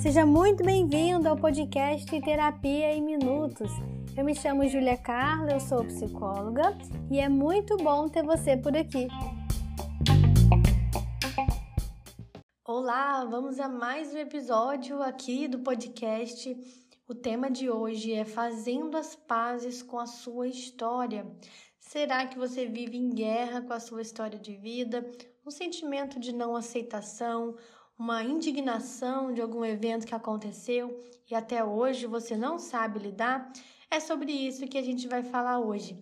Seja muito bem-vindo ao podcast Terapia em Minutos. Eu me chamo Júlia Carla, eu sou psicóloga e é muito bom ter você por aqui. Olá, vamos a mais um episódio aqui do podcast. O tema de hoje é Fazendo as Pazes com a Sua História. Será que você vive em guerra com a sua história de vida? Um sentimento de não aceitação, uma indignação de algum evento que aconteceu e até hoje você não sabe lidar? É sobre isso que a gente vai falar hoje.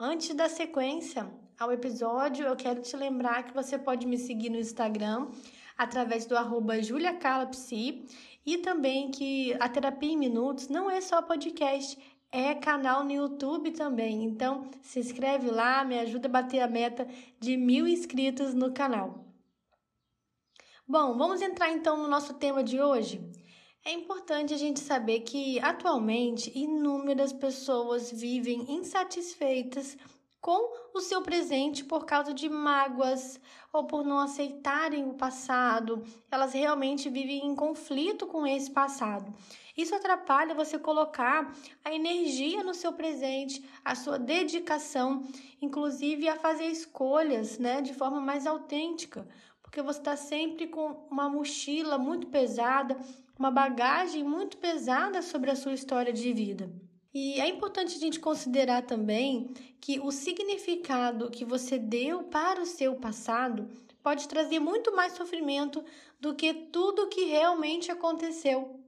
Antes da sequência ao episódio, eu quero te lembrar que você pode me seguir no Instagram através do arroba juliacalapsi e também que a Terapia em Minutos não é só podcast, é canal no YouTube também. Então se inscreve lá, me ajuda a bater a meta de mil inscritos no canal. Bom, vamos entrar então no nosso tema de hoje. É importante a gente saber que atualmente inúmeras pessoas vivem insatisfeitas com o seu presente por causa de mágoas ou por não aceitarem o passado. Elas realmente vivem em conflito com esse passado. Isso atrapalha você colocar a energia no seu presente, a sua dedicação, inclusive a fazer escolhas, né, de forma mais autêntica porque você está sempre com uma mochila muito pesada, uma bagagem muito pesada sobre a sua história de vida. E é importante a gente considerar também que o significado que você deu para o seu passado pode trazer muito mais sofrimento do que tudo que realmente aconteceu.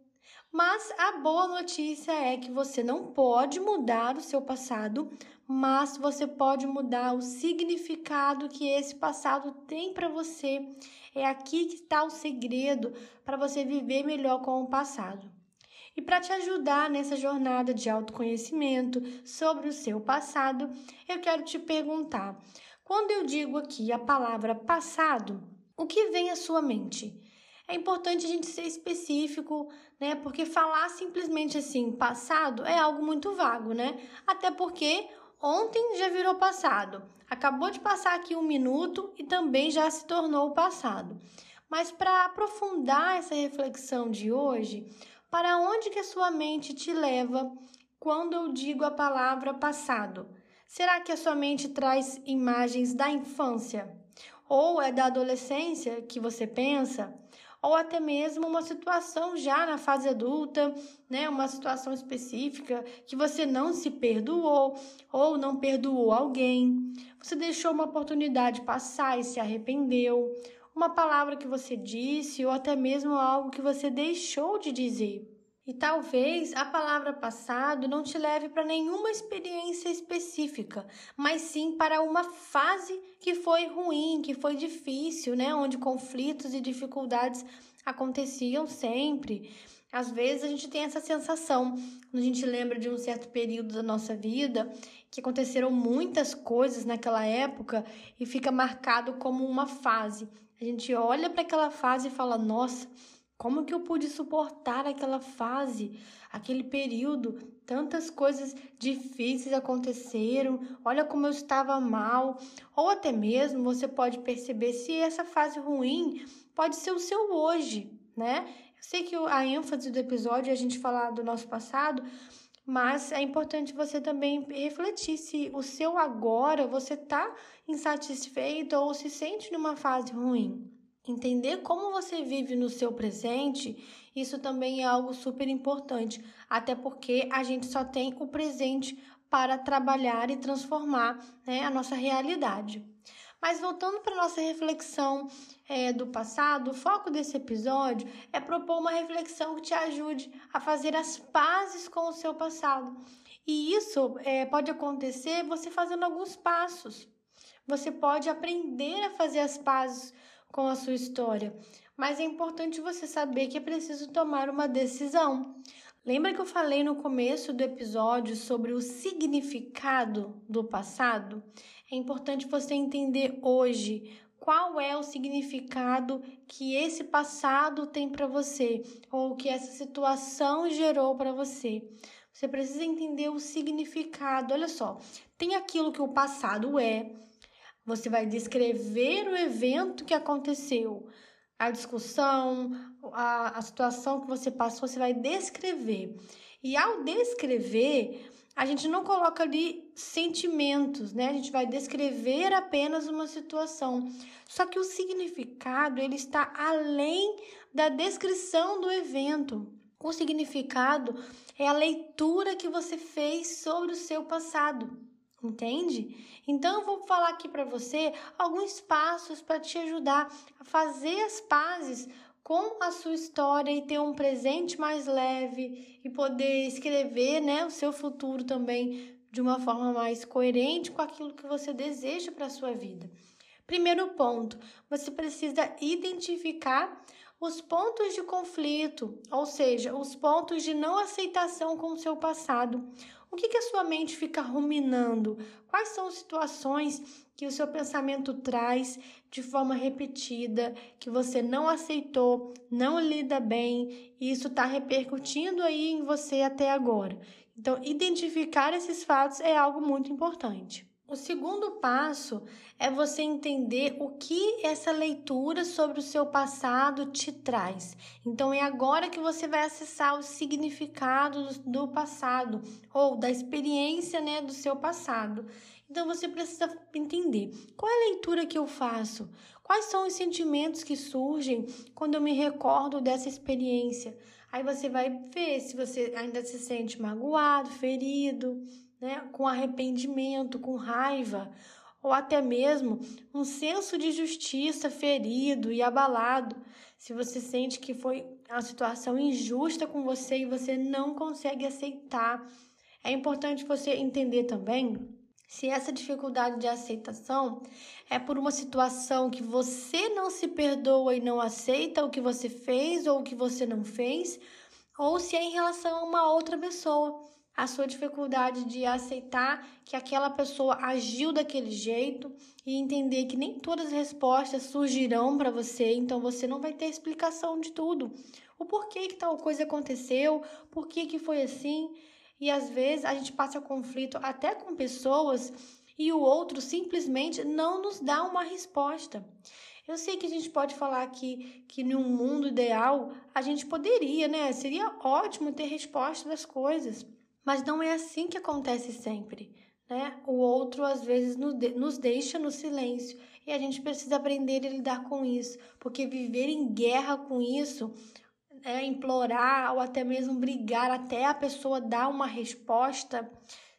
Mas a boa notícia é que você não pode mudar o seu passado, mas você pode mudar o significado que esse passado tem para você. É aqui que está o segredo para você viver melhor com o passado. E para te ajudar nessa jornada de autoconhecimento sobre o seu passado, eu quero te perguntar: quando eu digo aqui a palavra passado, o que vem à sua mente? É importante a gente ser específico, né? Porque falar simplesmente assim, passado, é algo muito vago, né? Até porque ontem já virou passado. Acabou de passar aqui um minuto e também já se tornou passado. Mas para aprofundar essa reflexão de hoje, para onde que a sua mente te leva quando eu digo a palavra passado? Será que a sua mente traz imagens da infância? Ou é da adolescência que você pensa? ou até mesmo uma situação já na fase adulta, né, uma situação específica que você não se perdoou ou não perdoou alguém, você deixou uma oportunidade passar e se arrependeu, uma palavra que você disse ou até mesmo algo que você deixou de dizer. E talvez a palavra passado não te leve para nenhuma experiência específica, mas sim para uma fase que foi ruim, que foi difícil, né? Onde conflitos e dificuldades aconteciam sempre. Às vezes a gente tem essa sensação, quando a gente lembra de um certo período da nossa vida, que aconteceram muitas coisas naquela época e fica marcado como uma fase. A gente olha para aquela fase e fala: nossa como que eu pude suportar aquela fase, aquele período? Tantas coisas difíceis aconteceram. Olha como eu estava mal. Ou até mesmo você pode perceber se essa fase ruim pode ser o seu hoje, né? Sei que a ênfase do episódio é a gente falar do nosso passado, mas é importante você também refletir se o seu agora você está insatisfeito ou se sente numa fase ruim. Entender como você vive no seu presente, isso também é algo super importante, até porque a gente só tem o presente para trabalhar e transformar né, a nossa realidade. Mas voltando para nossa reflexão é, do passado, o foco desse episódio é propor uma reflexão que te ajude a fazer as pazes com o seu passado. E isso é, pode acontecer você fazendo alguns passos. Você pode aprender a fazer as pazes com a sua história, mas é importante você saber que é preciso tomar uma decisão. Lembra que eu falei no começo do episódio sobre o significado do passado? É importante você entender hoje qual é o significado que esse passado tem para você ou que essa situação gerou para você. Você precisa entender o significado. Olha só, tem aquilo que o passado é, você vai descrever o evento que aconteceu. a discussão, a, a situação que você passou, você vai descrever. E ao descrever, a gente não coloca ali sentimentos, né? A gente vai descrever apenas uma situação. Só que o significado, ele está além da descrição do evento. O significado é a leitura que você fez sobre o seu passado. Entende? Então eu vou falar aqui para você alguns passos para te ajudar a fazer as pazes com a sua história e ter um presente mais leve e poder escrever, né, o seu futuro também de uma forma mais coerente com aquilo que você deseja para a sua vida. Primeiro ponto, você precisa identificar os pontos de conflito, ou seja, os pontos de não aceitação com o seu passado. O que, que a sua mente fica ruminando? Quais são as situações que o seu pensamento traz de forma repetida, que você não aceitou, não lida bem, e isso está repercutindo aí em você até agora. Então, identificar esses fatos é algo muito importante. O segundo passo é você entender o que essa leitura sobre o seu passado te traz. Então é agora que você vai acessar o significado do passado ou da experiência, né, do seu passado. Então você precisa entender qual é a leitura que eu faço, quais são os sentimentos que surgem quando eu me recordo dessa experiência. Aí você vai ver se você ainda se sente magoado, ferido, né, com arrependimento, com raiva, ou até mesmo um senso de justiça ferido e abalado. Se você sente que foi uma situação injusta com você e você não consegue aceitar, é importante você entender também se essa dificuldade de aceitação é por uma situação que você não se perdoa e não aceita o que você fez ou o que você não fez, ou se é em relação a uma outra pessoa, a sua dificuldade de aceitar que aquela pessoa agiu daquele jeito e entender que nem todas as respostas surgirão para você, então você não vai ter explicação de tudo. O porquê que tal coisa aconteceu, por que que foi assim? E às vezes a gente passa conflito até com pessoas e o outro simplesmente não nos dá uma resposta. Eu sei que a gente pode falar que, que num mundo ideal a gente poderia, né? Seria ótimo ter resposta das coisas, mas não é assim que acontece sempre, né? O outro às vezes nos deixa no silêncio e a gente precisa aprender a lidar com isso, porque viver em guerra com isso é, implorar ou até mesmo brigar até a pessoa dar uma resposta,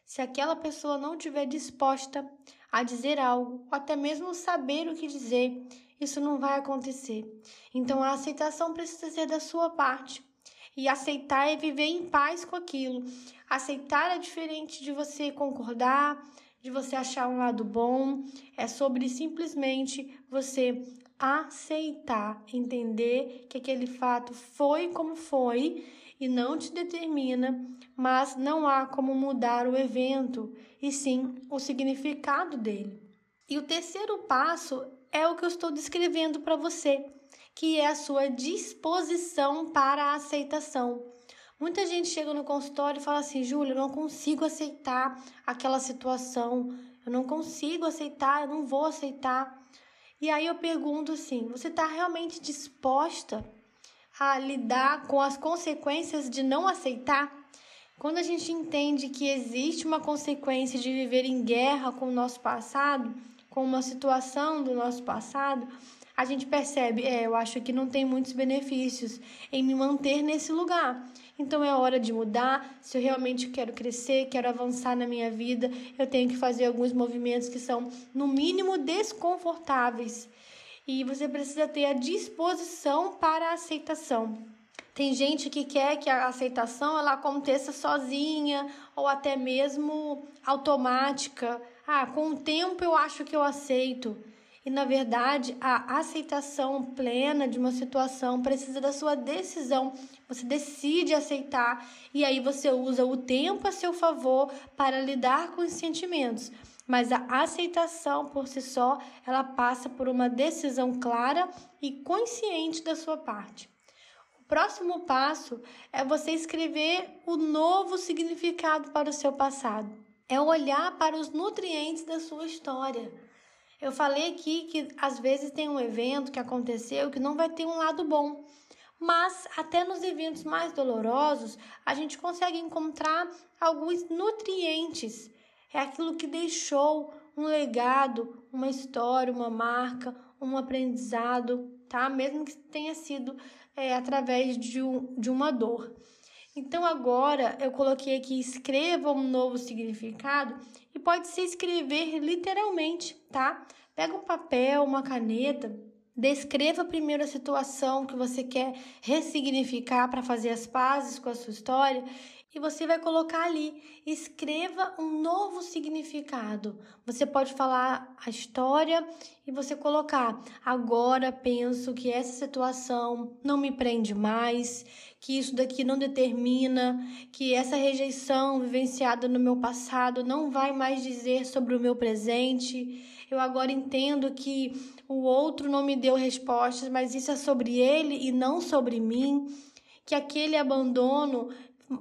se aquela pessoa não estiver disposta a dizer algo, ou até mesmo saber o que dizer, isso não vai acontecer. Então a aceitação precisa ser da sua parte. E aceitar é viver em paz com aquilo. Aceitar é diferente de você concordar, de você achar um lado bom, é sobre simplesmente você aceitar, entender que aquele fato foi como foi e não te determina, mas não há como mudar o evento, e sim o significado dele. E o terceiro passo é o que eu estou descrevendo para você, que é a sua disposição para a aceitação. Muita gente chega no consultório e fala assim: Júlia, eu não consigo aceitar aquela situação, eu não consigo aceitar, eu não vou aceitar. E aí eu pergunto assim: você está realmente disposta a lidar com as consequências de não aceitar? Quando a gente entende que existe uma consequência de viver em guerra com o nosso passado, com uma situação do nosso passado, a gente percebe, é, eu acho que não tem muitos benefícios em me manter nesse lugar. Então é hora de mudar. Se eu realmente quero crescer, quero avançar na minha vida, eu tenho que fazer alguns movimentos que são, no mínimo, desconfortáveis. E você precisa ter a disposição para a aceitação. Tem gente que quer que a aceitação ela aconteça sozinha ou até mesmo automática. Ah, com o tempo eu acho que eu aceito. E na verdade, a aceitação plena de uma situação precisa da sua decisão. Você decide aceitar e aí você usa o tempo a seu favor para lidar com os sentimentos. Mas a aceitação por si só, ela passa por uma decisão clara e consciente da sua parte. O próximo passo é você escrever o novo significado para o seu passado. É olhar para os nutrientes da sua história Eu falei aqui que às vezes tem um evento que aconteceu que não vai ter um lado bom. Mas até nos eventos mais dolorosos, a gente consegue encontrar alguns nutrientes. É aquilo que deixou um legado, uma história, uma marca, um aprendizado, tá? Mesmo que tenha sido é, através de, um, de uma dor. Então agora eu coloquei aqui escreva um novo significado e pode ser escrever literalmente, tá? Pega um papel, uma caneta, descreva primeiro a situação que você quer ressignificar para fazer as pazes com a sua história e você vai colocar ali, escreva um novo significado. Você pode falar a história e você colocar: agora penso que essa situação não me prende mais, que isso daqui não determina, que essa rejeição vivenciada no meu passado não vai mais dizer sobre o meu presente. Eu agora entendo que o outro não me deu respostas, mas isso é sobre ele e não sobre mim. Que aquele abandono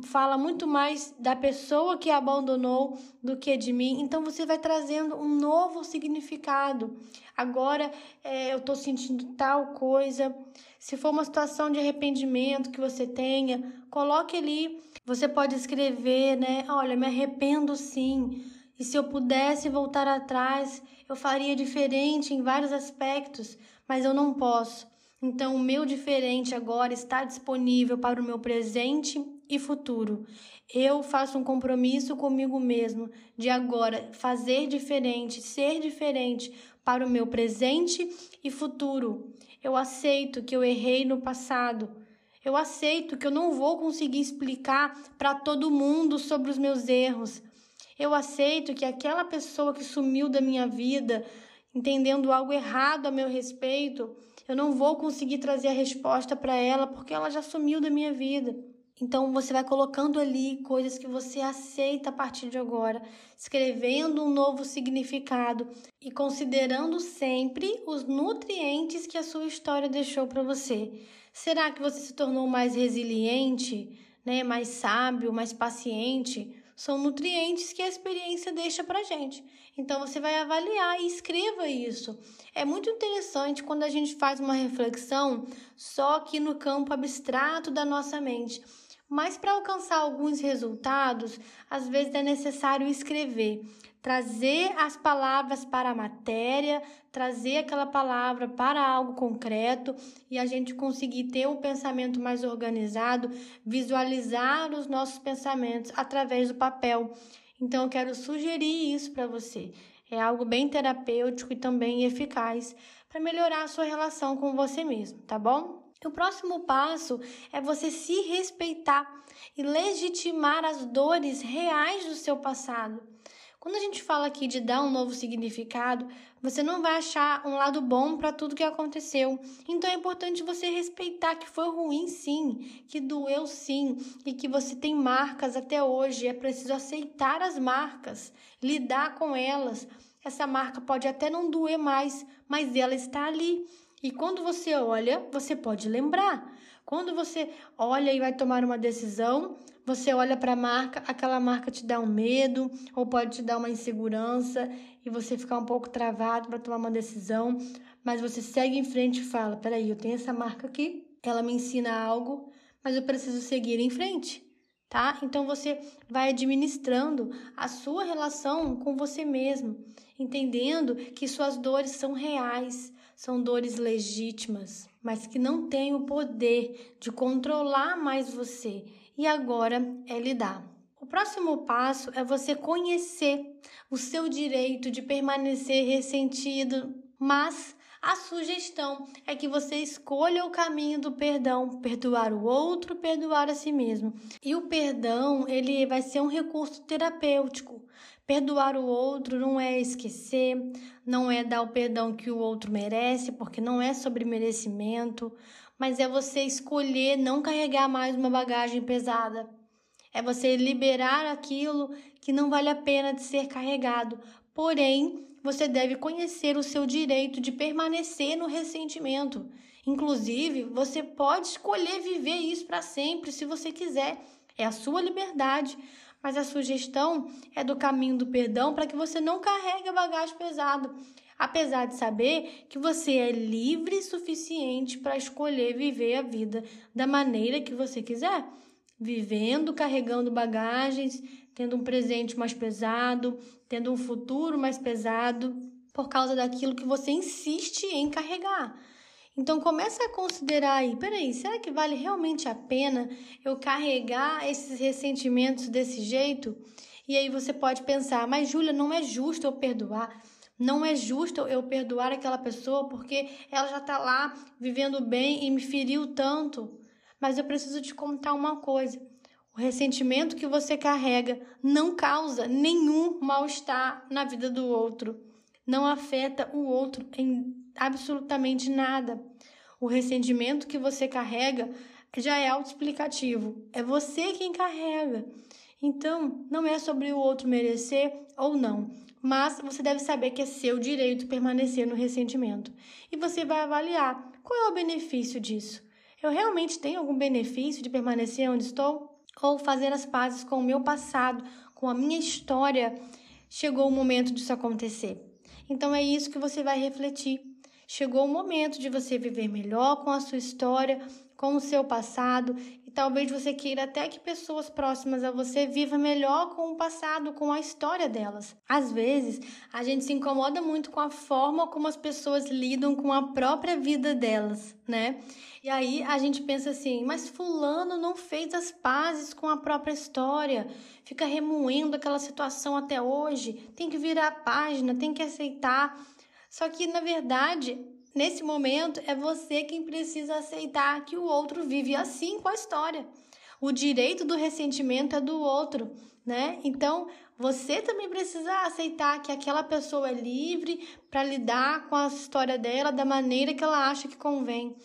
fala muito mais da pessoa que abandonou do que de mim. Então você vai trazendo um novo significado. Agora é, eu estou sentindo tal coisa. Se for uma situação de arrependimento que você tenha, coloque ali. Você pode escrever, né? Olha, me arrependo sim. E se eu pudesse voltar atrás, eu faria diferente em vários aspectos, mas eu não posso. Então, o meu diferente agora está disponível para o meu presente e futuro. Eu faço um compromisso comigo mesmo de agora fazer diferente, ser diferente para o meu presente e futuro. Eu aceito que eu errei no passado. Eu aceito que eu não vou conseguir explicar para todo mundo sobre os meus erros. Eu aceito que aquela pessoa que sumiu da minha vida, entendendo algo errado a meu respeito, eu não vou conseguir trazer a resposta para ela porque ela já sumiu da minha vida. Então você vai colocando ali coisas que você aceita a partir de agora, escrevendo um novo significado e considerando sempre os nutrientes que a sua história deixou para você. Será que você se tornou mais resiliente, né, mais sábio, mais paciente? São nutrientes que a experiência deixa para gente. Então você vai avaliar e escreva isso. É muito interessante quando a gente faz uma reflexão só aqui no campo abstrato da nossa mente mas para alcançar alguns resultados, às vezes é necessário escrever, trazer as palavras para a matéria, trazer aquela palavra para algo concreto e a gente conseguir ter um pensamento mais organizado, visualizar os nossos pensamentos através do papel. Então eu quero sugerir isso para você. É algo bem terapêutico e também eficaz para melhorar a sua relação com você mesmo, tá bom? O próximo passo é você se respeitar e legitimar as dores reais do seu passado. Quando a gente fala aqui de dar um novo significado, você não vai achar um lado bom para tudo que aconteceu. Então é importante você respeitar que foi ruim sim, que doeu sim e que você tem marcas até hoje. É preciso aceitar as marcas, lidar com elas. Essa marca pode até não doer mais, mas ela está ali. E quando você olha, você pode lembrar. Quando você olha e vai tomar uma decisão, você olha para a marca, aquela marca te dá um medo ou pode te dar uma insegurança e você ficar um pouco travado para tomar uma decisão, mas você segue em frente e fala: peraí, eu tenho essa marca aqui, ela me ensina algo, mas eu preciso seguir em frente. Tá? Então você vai administrando a sua relação com você mesmo, entendendo que suas dores são reais, são dores legítimas, mas que não têm o poder de controlar mais você e agora é lidar. O próximo passo é você conhecer o seu direito de permanecer ressentido, mas a sugestão é que você escolha o caminho do perdão, perdoar o outro, perdoar a si mesmo. E o perdão, ele vai ser um recurso terapêutico. Perdoar o outro não é esquecer, não é dar o perdão que o outro merece, porque não é sobre merecimento, mas é você escolher não carregar mais uma bagagem pesada. É você liberar aquilo que não vale a pena de ser carregado. Porém, você deve conhecer o seu direito de permanecer no ressentimento. Inclusive, você pode escolher viver isso para sempre se você quiser. É a sua liberdade mas a sugestão é do caminho do perdão para que você não carregue bagagem pesada. apesar de saber que você é livre o suficiente para escolher viver a vida da maneira que você quiser, vivendo, carregando bagagens, tendo um presente mais pesado, tendo um futuro mais pesado, por causa daquilo que você insiste em carregar. Então começa a considerar aí, peraí, será que vale realmente a pena eu carregar esses ressentimentos desse jeito? E aí você pode pensar, mas Júlia, não é justo eu perdoar. Não é justo eu perdoar aquela pessoa porque ela já está lá vivendo bem e me feriu tanto. Mas eu preciso te contar uma coisa. O ressentimento que você carrega não causa nenhum mal-estar na vida do outro. Não afeta o outro em absolutamente nada. O ressentimento que você carrega já é autoexplicativo. É você quem carrega. Então, não é sobre o outro merecer ou não, mas você deve saber que é seu direito permanecer no ressentimento. E você vai avaliar qual é o benefício disso. Eu realmente tenho algum benefício de permanecer onde estou? Ou fazer as pazes com o meu passado, com a minha história? Chegou o momento disso acontecer. Então é isso que você vai refletir. Chegou o momento de você viver melhor com a sua história, com o seu passado, talvez você queira até que pessoas próximas a você vivam melhor com o passado, com a história delas. Às vezes, a gente se incomoda muito com a forma como as pessoas lidam com a própria vida delas, né? E aí a gente pensa assim, mas fulano não fez as pazes com a própria história, fica remoendo aquela situação até hoje, tem que virar a página, tem que aceitar. Só que, na verdade, nesse momento é você quem precisa aceitar que o outro vive assim com a história. O direito do ressentimento é do outro, né? Então, você também precisa aceitar que aquela pessoa é livre para lidar com a história dela da maneira que ela acha que convém.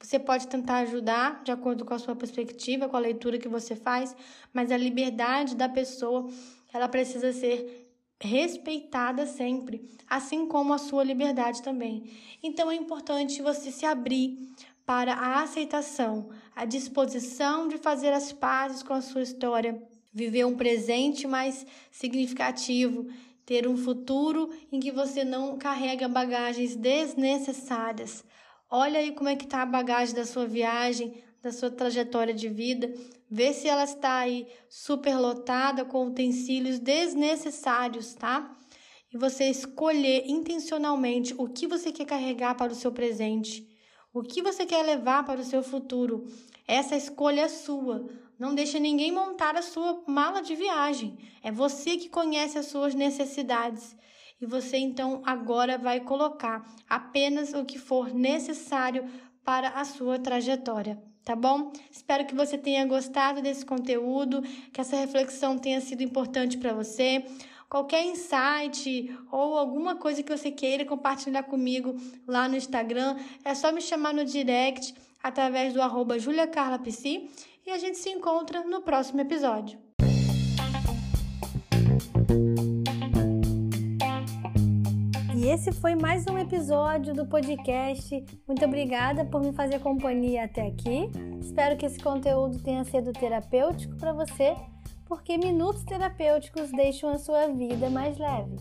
Você pode tentar ajudar de acordo com a sua perspectiva, com a leitura que você faz, mas a liberdade da pessoa, ela precisa ser respeitada sempre, assim como a sua liberdade também. Então é importante você se abrir para a aceitação, a disposição de fazer as pazes com a sua história, viver um presente mais significativo, ter um futuro em que você não carrega bagagens desnecessárias. Olha aí como é que está a bagagem da sua viagem, da sua trajetória de vida, vê se ela está aí superlotada com utensílios desnecessários, tá? E você escolher intencionalmente o que você quer carregar para o seu presente, o que você quer levar para o seu futuro. Essa escolha é sua. Não deixa ninguém montar a sua mala de viagem. É você que conhece as suas necessidades. E você então agora vai colocar apenas o que for necessário para a sua trajetória tá bom? Espero que você tenha gostado desse conteúdo, que essa reflexão tenha sido importante para você. Qualquer insight ou alguma coisa que você queira compartilhar comigo lá no Instagram, é só me chamar no direct através do arroba juliacarlapc e a gente se encontra no próximo episódio. E esse foi mais um episódio do podcast. Muito obrigada por me fazer companhia até aqui. Espero que esse conteúdo tenha sido terapêutico para você, porque minutos terapêuticos deixam a sua vida mais leve.